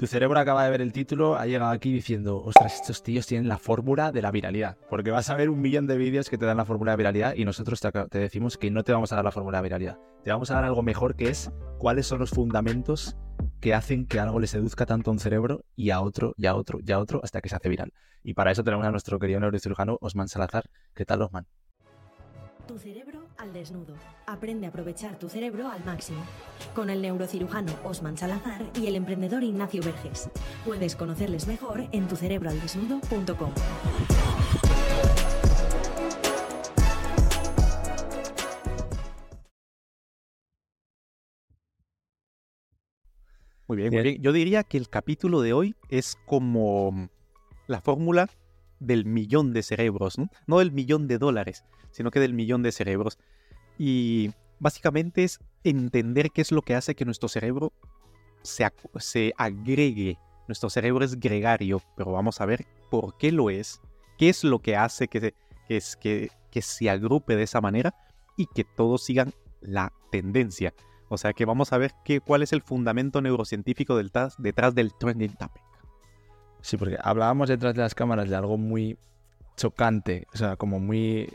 Tu cerebro acaba de ver el título, ha llegado aquí diciendo, ostras, estos tíos tienen la fórmula de la viralidad. Porque vas a ver un millón de vídeos que te dan la fórmula de viralidad y nosotros te, decimos que no te vamos a dar la fórmula de viralidad. Te vamos a dar algo mejor que es cuáles son los fundamentos que hacen que algo le seduzca tanto a un cerebro y a otro, y a otro, y a otro, hasta que se hace viral. Y para eso tenemos a nuestro querido neurocirujano Osman Salazar. ¿Qué tal, Osman? Tu cerebro al desnudo. Aprende a aprovechar tu cerebro al máximo. Con el neurocirujano Osman Salazar y el emprendedor Ignacio Verges. Puedes conocerles mejor en tucerebroaldesnudo.com. Muy bien, muy bien. Yo diría que el capítulo de hoy es como la fórmula del millón de cerebros, ¿no? Del millón de dólares, sino que del millón de cerebros. Y básicamente es entender qué es lo que hace que nuestro cerebro se, se agregue. Nuestro cerebro es gregario, pero vamos a ver por qué lo es, qué es lo que hace que, que, es, que, se agrupe de esa manera y que todos sigan la tendencia. O sea que vamos a ver qué, cuál es el fundamento neurocientífico detrás, detrás del trending topic. Sí, porque hablábamos detrás de las cámaras de algo muy chocante, o sea, como muy,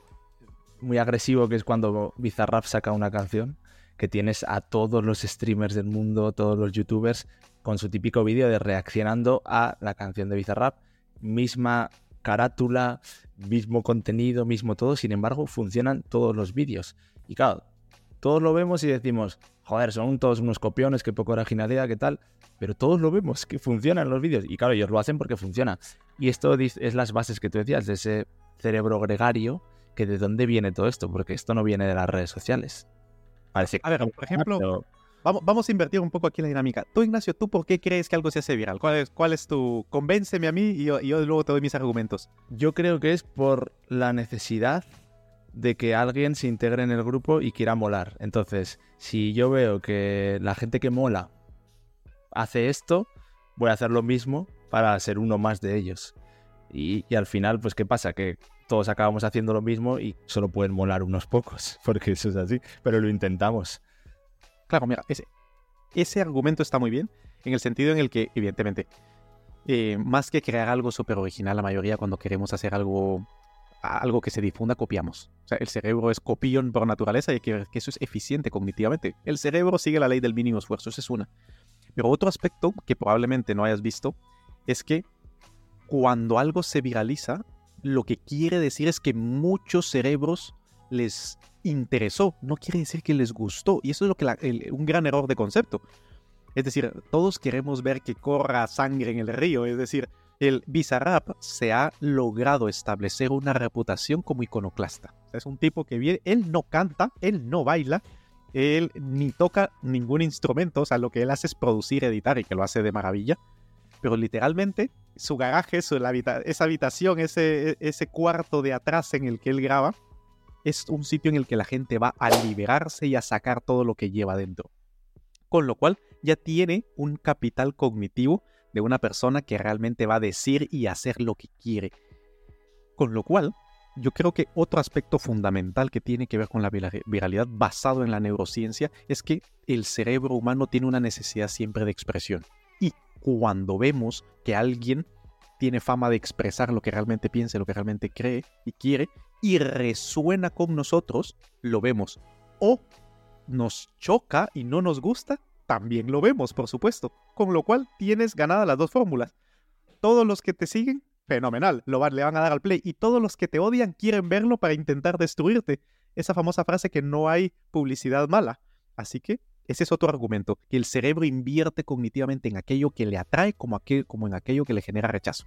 muy agresivo, que es cuando Bizarrap saca una canción, que tienes a todos los streamers del mundo, todos los youtubers, con su típico vídeo de reaccionando a la canción de Bizarrap, misma carátula, mismo contenido, mismo todo, sin embargo, funcionan todos los vídeos. Y claro, todos lo vemos y decimos, joder, son todos unos copiones, qué poca originalidad, qué tal. Pero todos lo vemos, que funcionan los vídeos. Y claro, ellos lo hacen porque funciona. Y esto es las bases que tú decías, de ese cerebro gregario, que de dónde viene todo esto, porque esto no viene de las redes sociales. Parece a ver, por ejemplo, vamos, vamos, a invertir un poco aquí en la dinámica. Tú, Ignacio, ¿tú por qué crees que algo se hace viral? ¿Cuál es, cuál es tu... Convénceme a mí y yo, y yo luego te doy mis argumentos. Yo creo que es por la necesidad de que alguien se integre en el grupo y quiera molar. Entonces, si yo veo que la gente que mola hace esto, voy a hacer lo mismo para ser uno más de ellos. Y, al final, pues, ¿qué pasa? Que todos acabamos haciendo lo mismo y solo pueden molar unos pocos, porque eso es así, pero lo intentamos. Claro, mira, ese, argumento está muy bien, en el sentido en el que, evidentemente, eh, más que crear algo súper original, la mayoría cuando queremos hacer algo algo que se difunda, copiamos. O sea, el cerebro es copión por naturaleza y hay que ver que eso es eficiente cognitivamente. El cerebro sigue la ley del mínimo esfuerzo, esa es una. Pero otro aspecto que probablemente no hayas visto es que cuando algo se viraliza, lo que quiere decir es que muchos cerebros les interesó, no quiere decir que les gustó. Y eso es lo que un gran error de concepto. Es decir, todos queremos ver que corra sangre en el río, es decir, el Bizarrap se ha logrado establecer una reputación como iconoclasta. es un tipo que viene, él no canta, él no baila, él ni toca ningún instrumento, o sea, lo que él hace es producir, editar y que lo hace de maravilla. Pero literalmente, su garaje, su, esa habitación, ese, ese cuarto de atrás en el que él graba, es un sitio en el que la gente va a liberarse y a sacar todo lo que lleva dentro. Con lo cual ya tiene un capital cognitivo de una persona que realmente va a decir y hacer lo que quiere. Con lo cual, yo creo que otro aspecto fundamental que tiene que ver con la viralidad basado en la neurociencia es que el cerebro humano tiene una necesidad siempre de expresión. Y cuando vemos que alguien tiene fama de expresar lo que realmente piensa, lo que realmente cree y quiere, y resuena con nosotros, lo vemos. O nos choca y no nos gusta, también lo vemos, por supuesto. Con lo cual tienes ganadas las dos fórmulas. Todos los que te siguen, fenomenal, lo van, le van a dar al play. Y todos los que te odian quieren verlo para intentar destruirte. Esa famosa frase que no hay publicidad mala. Así que ese es otro argumento, que el cerebro invierte cognitivamente en aquello que le atrae como, como en aquello que le genera rechazo.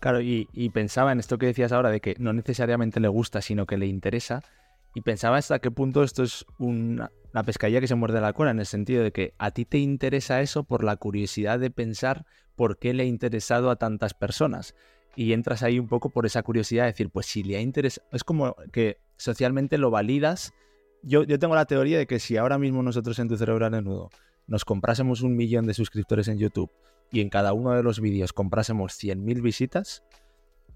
Claro, y, pensaba en esto que decías ahora de que no necesariamente le gusta, sino que le interesa. Y pensaba hasta qué punto esto es una, la pescadilla que se muerde la cola, en el sentido de que a ti te interesa eso por la curiosidad de pensar por qué le ha interesado a tantas personas. Y entras ahí un poco por esa curiosidad de decir, pues si le ha interesado, es como que socialmente lo validas. Yo, yo tengo la teoría de que si ahora mismo nosotros en tu cerebro nudo nos comprásemos un millón de suscriptores en YouTube y en cada uno de los vídeos comprásemos 100.000 visitas,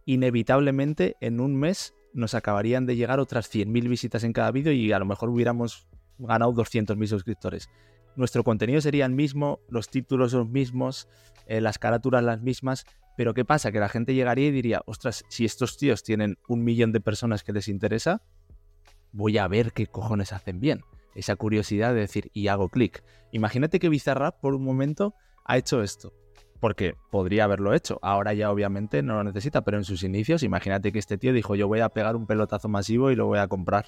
inevitablemente en un mes nos acabarían de llegar otras 100.000 visitas en cada vídeo y a lo mejor hubiéramos ganado 200.000 suscriptores. Nuestro contenido sería el mismo, los títulos los mismos, eh, las carátulas las mismas, pero ¿qué pasa? Que la gente llegaría y diría, ostras, si estos tíos tienen un millón de personas que les interesa, voy a ver qué cojones hacen bien. Esa curiosidad de decir, y hago clic. Imagínate que Bizarrap por un momento ha hecho esto. Porque podría haberlo hecho. Ahora ya obviamente no lo necesita, pero en sus inicios, imagínate que este tío dijo, yo voy a pegar un pelotazo masivo y lo voy a comprar.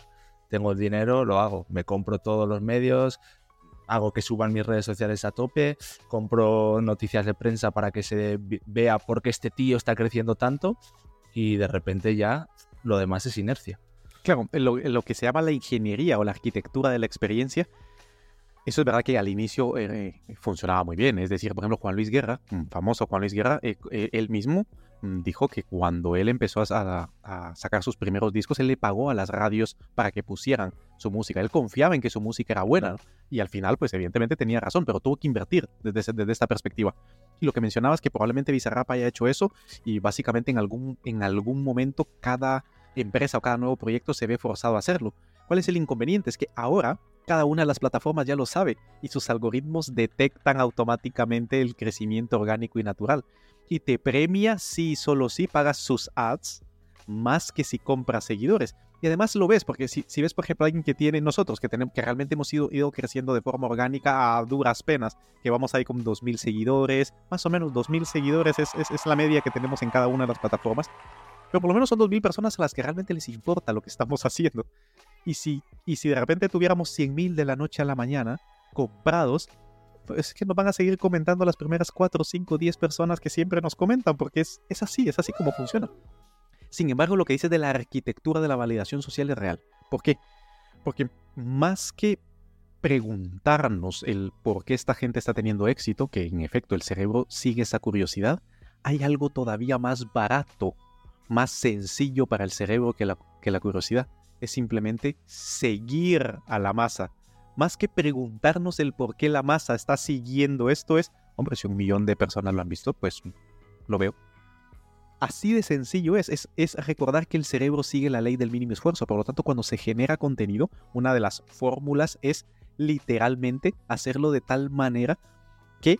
Tengo el dinero, lo hago. Me compro todos los medios, hago que suban mis redes sociales a tope, compro noticias de prensa para que se vea por qué este tío está creciendo tanto y de repente ya lo demás es inercia. Claro, lo, lo que se llama la ingeniería o la arquitectura de la experiencia, eso es verdad que al inicio eh, funcionaba muy bien. Es decir, por ejemplo, Juan Luis Guerra, famoso Juan Luis Guerra, eh, eh, él mismo mm, dijo que cuando él empezó a, sacar sus primeros discos, él le pagó a las radios para que pusieran su música. Él confiaba en que su música era buena. Y al final, pues evidentemente tenía razón, pero tuvo que invertir desde, desde esta perspectiva. Y lo que mencionabas que probablemente Bizarrap haya hecho eso y básicamente en algún, en algún momento cada empresa o cada nuevo proyecto se ve forzado a hacerlo. ¿Cuál es el inconveniente? Es que ahora cada una de las plataformas ya lo sabe y sus algoritmos detectan automáticamente el crecimiento orgánico y natural. Y te premia si solo si pagas sus ads más que si compras seguidores. Y además lo ves, porque si, ves, por ejemplo, alguien que tiene nosotros, que, tenemos, que realmente hemos ido, ido creciendo de forma orgánica a duras penas, que vamos ahí con 2.000 seguidores, más o menos 2.000 seguidores es, es, es la media que tenemos en cada una de las plataformas, pero por lo menos son 2.000 personas a las que realmente les importa lo que estamos haciendo. Y si, y si de repente tuviéramos 100.000 de la noche a la mañana comprados, pues es que nos van a seguir comentando las primeras 4, 5, 10 personas que siempre nos comentan, porque es, es así, es así como funciona. Sin embargo, lo que dice de la arquitectura de la validación social es real. ¿Por qué? Porque más que preguntarnos el por qué esta gente está teniendo éxito, que en efecto el cerebro sigue esa curiosidad, hay algo todavía más barato, más sencillo para el cerebro que la, que la curiosidad es simplemente seguir a la masa. Más que preguntarnos el por qué la masa está siguiendo esto es, hombre, si un millón de personas lo han visto, pues lo veo. Así de sencillo es, es, es recordar que el cerebro sigue la ley del mínimo esfuerzo. Por lo tanto, cuando se genera contenido, una de las fórmulas es literalmente hacerlo de tal manera que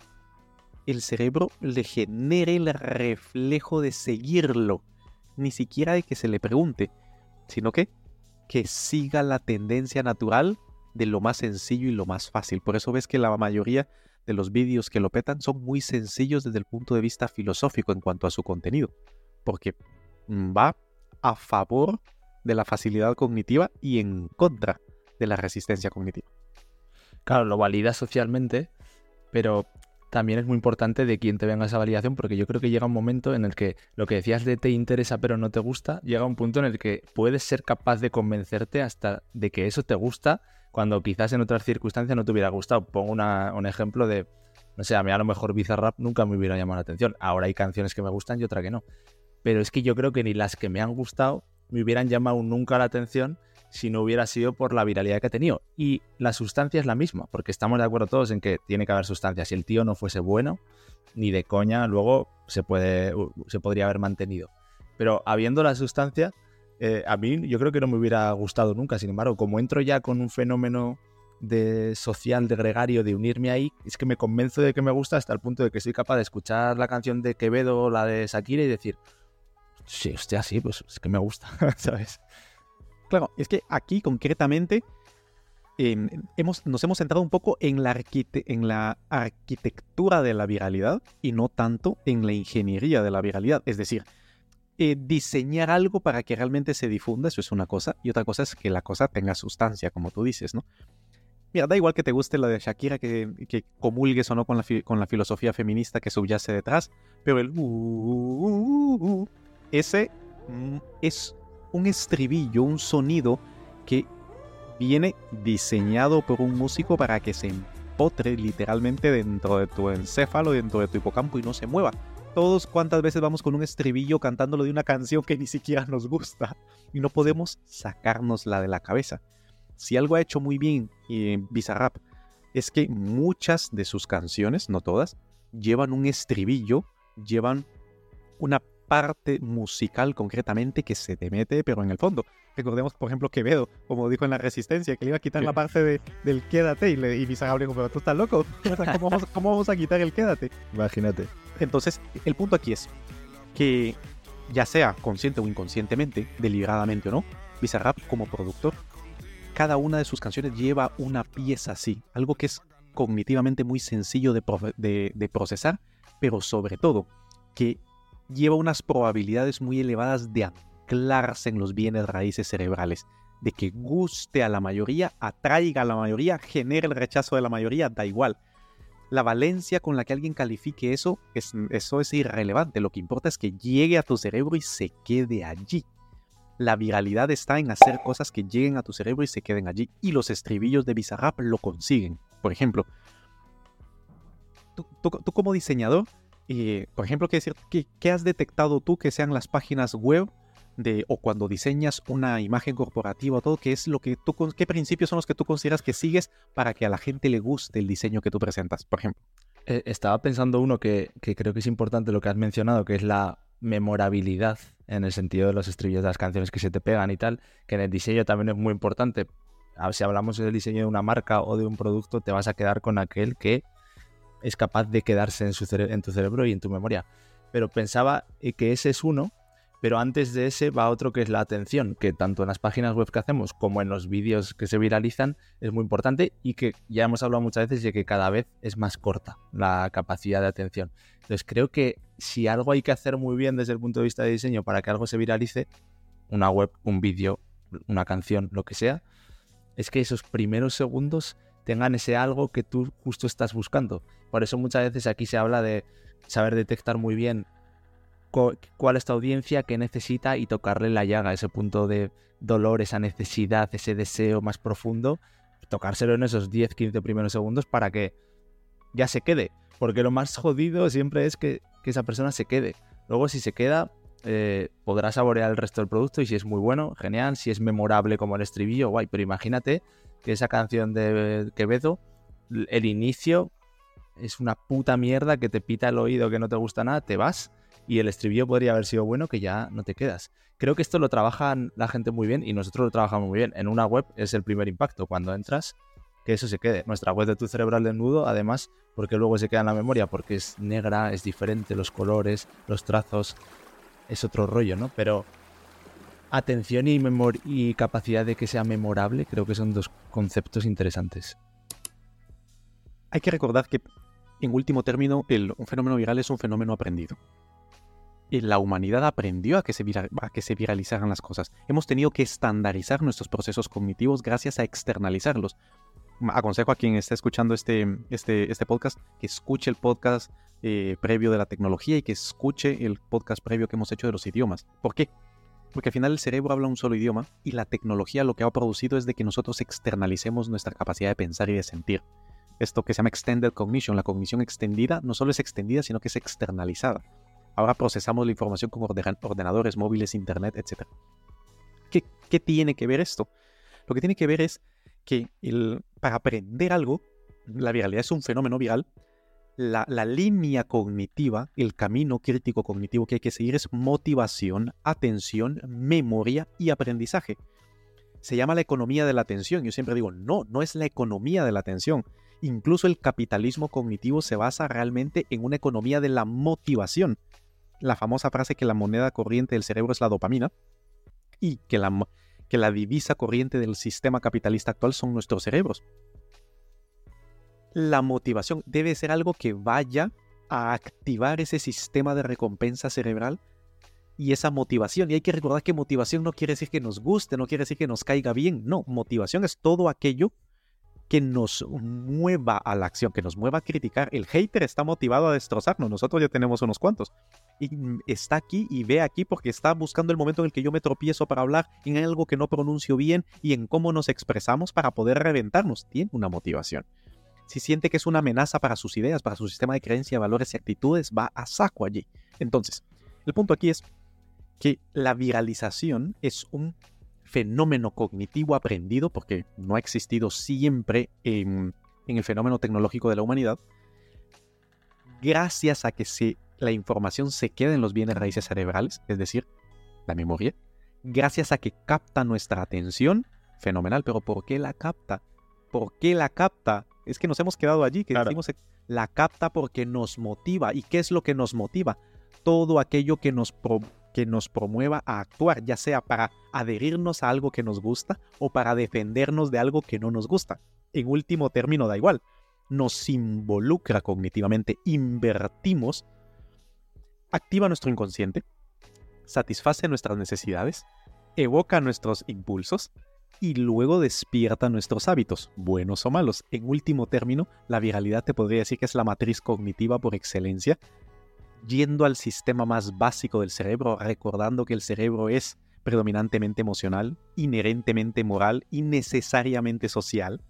el cerebro le genere el reflejo de seguirlo. Ni siquiera de que se le pregunte, sino que que siga la tendencia natural de lo más sencillo y lo más fácil. Por eso ves que la mayoría de los vídeos que lo petan son muy sencillos desde el punto de vista filosófico en cuanto a su contenido, porque va a favor de la facilidad cognitiva y en contra de la resistencia cognitiva. Claro, lo valida socialmente, pero también es muy importante de quién te venga esa validación, porque yo creo que llega un momento en el que lo que decías de te interesa pero no te gusta, llega un punto en el que puedes ser capaz de convencerte hasta de que eso te gusta, cuando quizás en otras circunstancias no te hubiera gustado. Pongo un ejemplo de, no sé, a mí a lo mejor Bizarrap nunca me hubiera llamado la atención. Ahora hay canciones que me gustan y otra que no. Pero es que yo creo que ni las que me han gustado me hubieran llamado nunca la atención si no hubiera sido por la viralidad que ha tenido. Y la sustancia es la misma, porque estamos de acuerdo todos en que tiene que haber sustancia. Si el tío no fuese bueno, ni de coña, luego se, puede, se podría haber mantenido. Pero habiendo la sustancia, eh, a mí yo creo que no me hubiera gustado nunca. Sin embargo, como entro ya con un fenómeno de social, de gregario, de unirme ahí, es que me convenzo de que me gusta hasta el punto de que soy capaz de escuchar la canción de Quevedo o la de Shakira y decir, sí, hostia, sí, pues es que me gusta, ¿sabes? Claro, es que aquí concretamente em, hemos, nos hemos centrado un poco en la, arquitectura de la viralidad y no tanto en la ingeniería de la viralidad. Es decir, eh, diseñar algo para que realmente se difunda, eso es una cosa, y otra cosa es que la cosa tenga sustancia, como tú dices, ¿no? Mira, da igual que te guste la de Shakira, que, que comulgues o no con la, con la filosofía feminista que subyace detrás, pero el uh, uh, uh, ese mm, es un estribillo, un sonido que viene diseñado por un músico para que se empotre literalmente dentro de tu encéfalo, dentro de tu hipocampo y no se mueva. Todos cuántas veces vamos con un estribillo cantándolo de una canción que ni siquiera nos gusta y no podemos sacárnosla de la cabeza. Si algo ha hecho muy bien eh, Bizarrap es que muchas de sus canciones, no todas, llevan un estribillo, llevan una parte musical concretamente que se te mete, pero en el fondo. Recordemos, por ejemplo, Quevedo, como dijo en La Resistencia, que le iba a quitar la parte de, del quédate y, le, y dijo, pero tú estás loco, ¿Cómo vamos, ¿cómo vamos a quitar el quédate? Imagínate. Entonces, el punto aquí es que ya sea consciente o inconscientemente, deliberadamente o no, Bizarrap como productor, cada una de sus canciones lleva una pieza así, algo que es cognitivamente muy sencillo de, procesar, pero sobre todo que lleva unas probabilidades muy elevadas de anclarse en los bienes raíces cerebrales, de que guste a la mayoría, atraiga a la mayoría, genere el rechazo de la mayoría, da igual. La valencia con la que alguien califique eso, eso es irrelevante. Lo que importa es que llegue a tu cerebro y se quede allí. La viralidad está en hacer cosas que lleguen a tu cerebro y se queden allí. Y los estribillos de Bizarrap lo consiguen. Por ejemplo, tú, como diseñador, eh, por ejemplo, ¿qué, decir, ¿qué, has detectado tú que sean las páginas web de, o cuando diseñas una imagen corporativa o todo, qué es lo que tú, qué principios son los que tú consideras que sigues para que a la gente le guste el diseño que tú presentas, por ejemplo? Eh, estaba pensando uno que, creo que es importante lo que has mencionado, que es la memorabilidad en el sentido de los estribillos de las canciones que se te pegan y tal, que en el diseño también es muy importante. Ah, si hablamos del diseño de una marca o de un producto, te vas a quedar con aquel que es capaz de quedarse en, su tu cerebro y en tu memoria. Pero pensaba eh, que ese es uno pero antes de ese va otro que es la atención, que tanto en las páginas web que hacemos como en los vídeos que se viralizan es muy importante y que ya hemos hablado muchas veces de que cada vez es más corta la capacidad de atención. Entonces creo que si algo hay que hacer muy bien desde el punto de vista de diseño para que algo se viralice, una web, un vídeo, una canción, lo que sea, es que esos primeros segundos tengan ese algo que tú justo estás buscando. Por eso muchas veces aquí se habla de saber detectar muy bien cuál es tu audiencia, qué necesita y tocarle la llaga, ese punto de dolor, esa necesidad, ese deseo más profundo, tocárselo en esos 10, 15 primeros segundos para que ya se quede. Porque lo más jodido siempre es que, esa persona se quede. Luego si se queda, eh, podrá saborear el resto del producto y si es muy bueno, genial. Si es memorable como el estribillo, guay. Pero imagínate que esa canción de Quevedo, el inicio es una puta mierda que te pita el oído, que no te gusta nada, te vas y el estribillo podría haber sido bueno que ya no te quedas. Creo que esto lo trabajan la gente muy bien y nosotros lo trabajamos muy bien. En una web es el primer impacto cuando entras, que eso se quede. Nuestra web de tu cerebral desnudo, además, porque luego se queda en la memoria, porque es negra, es diferente, los colores, los trazos, es otro rollo, ¿no? Pero atención y, y capacidad de que sea memorable, creo que son dos conceptos interesantes. Hay que recordar que, en último término, el, un fenómeno viral es un fenómeno aprendido la humanidad aprendió a que, se que se viralizaran las cosas. Hemos tenido que estandarizar nuestros procesos cognitivos gracias a externalizarlos. Aconsejo a quien esté escuchando este, este, este podcast que escuche el podcast eh, previo de la tecnología y que escuche el podcast previo que hemos hecho de los idiomas. ¿Por qué? Porque al final el cerebro habla un solo idioma y la tecnología lo que ha producido es de que nosotros externalicemos nuestra capacidad de pensar y de sentir. Esto que se llama Extended Cognition, la cognición extendida no solo es extendida, sino que es externalizada. Ahora procesamos la información con ordenadores, móviles, internet, etc. ¿Qué, tiene que ver esto? Lo que tiene que ver es que para aprender algo, la viralidad es un fenómeno viral, la, línea cognitiva, el camino crítico cognitivo que hay que seguir es motivación, atención, memoria y aprendizaje. Se llama la economía de la atención. Yo siempre digo, no, no es la economía de la atención. Incluso el capitalismo cognitivo se basa realmente en una economía de la motivación la famosa frase que la moneda corriente del cerebro es la dopamina y que la, que la divisa corriente del sistema capitalista actual son nuestros cerebros. La motivación debe ser algo que vaya a activar ese sistema de recompensa cerebral y esa motivación. Y hay que recordar que motivación no quiere decir que nos guste, no quiere decir que nos caiga bien. No, motivación es todo aquello que nos mueva a la acción, que nos mueva a criticar. El hater está motivado a destrozarnos, nosotros ya tenemos unos cuantos. Y está aquí y ve aquí porque está buscando el momento en el que yo me tropiezo para hablar en algo que no pronuncio bien y en cómo nos expresamos para poder reventarnos. Tiene una motivación. Si siente que es una amenaza para sus ideas, para su sistema de creencia, valores y actitudes, va a saco allí. Entonces, el punto aquí es que la viralización es un fenómeno cognitivo aprendido, porque no ha existido siempre en, el fenómeno tecnológico de la humanidad, gracias a que la información se queda en los bienes raíces cerebrales, es decir, la memoria, gracias a que capta nuestra atención, fenomenal, pero ¿por qué la capta? ¿Por qué la capta? Es que nos hemos quedado allí, que decimos, la capta porque nos motiva. ¿Y qué es lo que nos motiva? Todo aquello que nos, que nos promueva a actuar, ya sea para adherirnos a algo que nos gusta o para defendernos de algo que no nos gusta. En último término, da igual. Nos involucra cognitivamente, invertimos, activa nuestro inconsciente, satisface nuestras necesidades, evoca nuestros impulsos y luego despierta nuestros hábitos, buenos o malos. En último término, la viralidad te podría decir que es la matriz cognitiva por excelencia, yendo al sistema más básico del cerebro, recordando que el cerebro es predominantemente emocional, inherentemente moral y necesariamente social,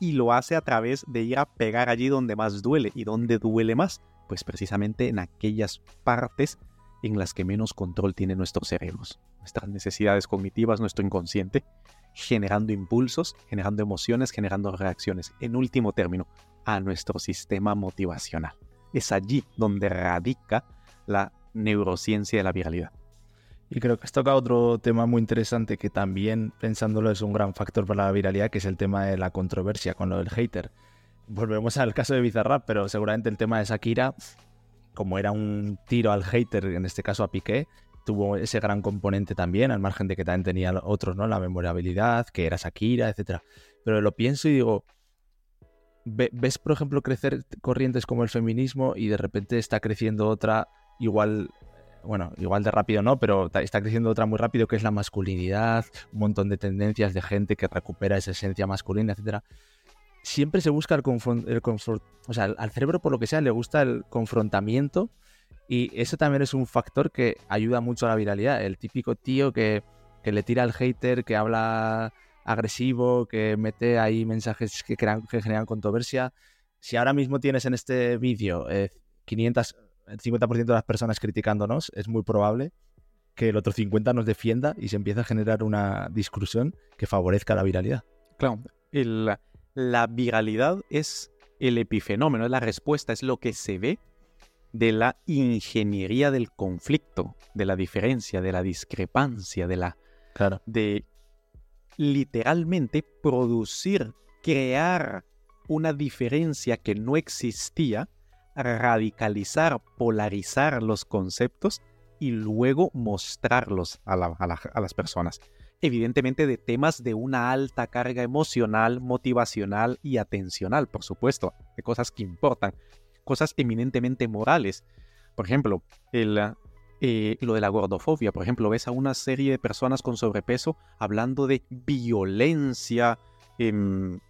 y lo hace a través de ir a pegar allí donde más duele. ¿Y donde duele más? Pues precisamente en aquellas partes en las que menos control tienen nuestros cerebros, nuestras necesidades cognitivas, nuestro inconsciente, generando impulsos, generando emociones, generando reacciones. En último término, a nuestro sistema motivacional. Es allí donde radica la neurociencia de la viralidad. Y creo que has tocado otro tema muy interesante que también, pensándolo, es un gran factor para la viralidad, que es el tema de la controversia con lo del hater. Volvemos al caso de Bizarrap, pero seguramente el tema de Shakira como era un tiro al hater, en este caso a Piqué, tuvo ese gran componente también, al margen de que también tenía otros, ¿no? La memorabilidad, que era Shakira, etc. Pero lo pienso y digo, ves, por ejemplo, crecer corrientes como el feminismo y de repente está creciendo otra igual, bueno, igual de rápido no, pero está creciendo otra muy rápido que es la masculinidad, un montón de tendencias de gente que recupera esa esencia masculina, etcétera siempre se busca el, el o sea, al cerebro por lo que sea le gusta el confrontamiento y eso también es un factor que ayuda mucho a la viralidad. El típico tío que, le tira al hater, que habla agresivo, que mete ahí mensajes que, crean, que generan controversia. Si ahora mismo tienes en este vídeo 500, el 50% de las personas criticándonos, es muy probable que el otro 50% nos defienda y se empiece a generar una discusión que favorezca la viralidad. Claro, el, la viralidad es el epifenómeno, es la respuesta, es lo que se ve de la ingeniería del conflicto, de la diferencia, de la discrepancia, de la de literalmente producir, crear una diferencia que no existía, radicalizar, polarizar los conceptos y luego mostrarlos a, las personas evidentemente de temas de una alta carga emocional, motivacional y atencional, por supuesto, de cosas que importan, cosas eminentemente morales. Por ejemplo, el, eh, lo de la gordofobia, por ejemplo, ves a una serie de personas con sobrepeso hablando de violencia, em,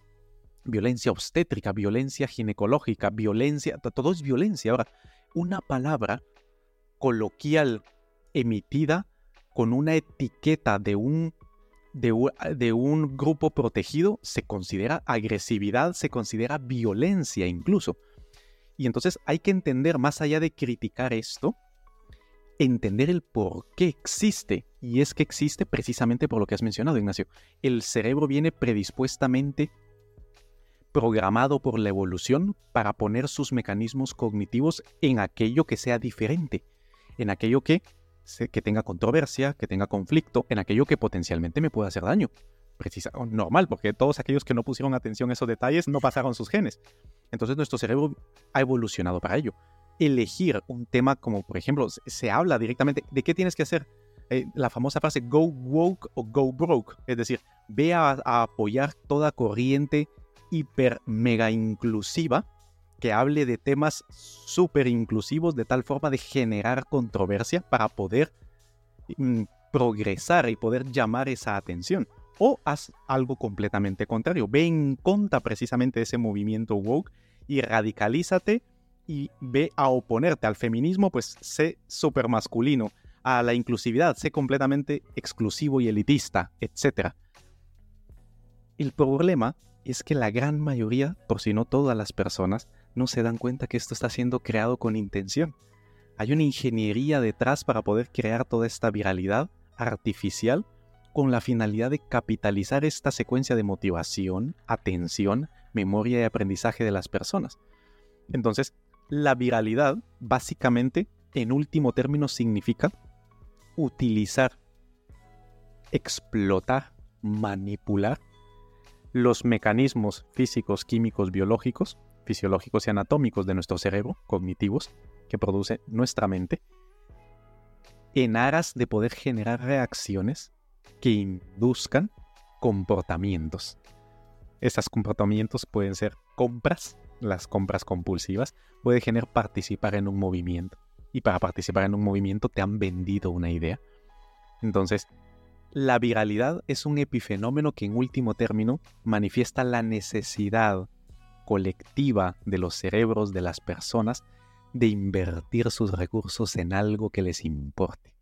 violencia obstétrica, violencia ginecológica, violencia, todo es violencia. Ahora, una palabra coloquial emitida con una etiqueta de un de, un grupo protegido se considera agresividad, se considera violencia incluso. Y entonces hay que entender, más allá de criticar esto, entender el por qué existe. Y es que existe precisamente por lo que has mencionado, Ignacio. El cerebro viene predispuestamente programado por la evolución para poner sus mecanismos cognitivos en aquello que sea diferente, en aquello que tenga controversia, que tenga conflicto, en aquello que potencialmente me pueda hacer daño. Precisa, normal, porque todos aquellos que no pusieron atención a esos detalles no pasaron sus genes. Entonces nuestro cerebro ha evolucionado para ello. Elegir un tema como, por ejemplo, se habla directamente de qué tienes que hacer. Eh, la famosa frase go woke o go broke, es decir, ve a apoyar toda corriente hiper mega inclusiva que hable de temas súper inclusivos de tal forma de generar controversia para poder mm, progresar y poder llamar esa atención. O haz algo completamente contrario. Ve en contra precisamente de ese movimiento woke y radicalízate y ve a oponerte al feminismo, pues sé súper masculino. A la inclusividad, sé completamente exclusivo y elitista, etc. El problema es que la gran mayoría, por si no todas las personas, no se dan cuenta que esto está siendo creado con intención. Hay una ingeniería detrás para poder crear toda esta viralidad artificial con la finalidad de capitalizar esta secuencia de motivación, atención, memoria y aprendizaje de las personas. Entonces, la viralidad básicamente, en último término, significa utilizar, explotar, manipular los mecanismos físicos, químicos, biológicos, fisiológicos y anatómicos de nuestro cerebro, cognitivos, que produce nuestra mente, en aras de poder generar reacciones que induzcan comportamientos. Estos comportamientos pueden ser compras, las compras compulsivas, puede generar participar en un movimiento. Y para participar en un movimiento te han vendido una idea. Entonces, la viralidad es un epifenómeno que en último término manifiesta la necesidad colectiva de los cerebros de las personas de invertir sus recursos en algo que les importe.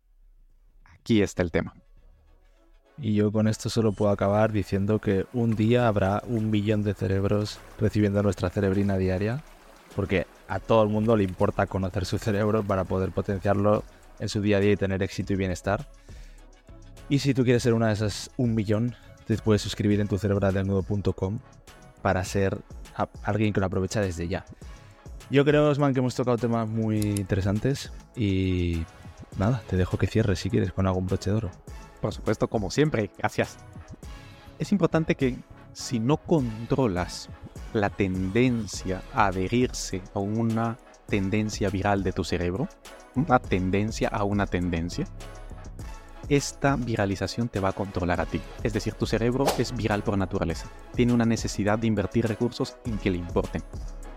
Aquí está el tema. Y yo con esto solo puedo acabar diciendo que un día habrá un millón de cerebros recibiendo nuestra cerebrina diaria, porque a todo el mundo le importa conocer su cerebro para poder potenciarlo en su día a día y tener éxito y bienestar. Y si tú quieres ser una de esas un millón, te puedes suscribir en tu para ser alguien que lo aprovecha desde ya. Yo creo, Osman, que hemos tocado temas muy interesantes y nada, te dejo que cierres si quieres con algún broche de oro. Por supuesto, como siempre, gracias. Es importante que si no controlas la tendencia a adherirse a una tendencia viral de tu cerebro, una tendencia a una tendencia, esta viralización te va a controlar a ti. Es decir, tu cerebro es viral por naturaleza. Tiene una necesidad de invertir recursos en que le importen.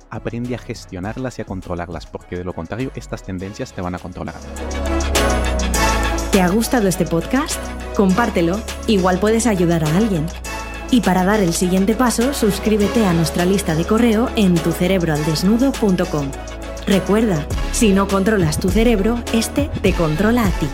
Aprende a gestionarlas y a controlarlas, porque de lo contrario, estas tendencias te van a controlar. ¿Te ha gustado este podcast? Compártelo, igual puedes ayudar a alguien. Y para dar el siguiente paso, suscríbete a nuestra lista de correo en tucerebroaldesnudo.com. Recuerda, si no controlas tu cerebro, este te controla a ti.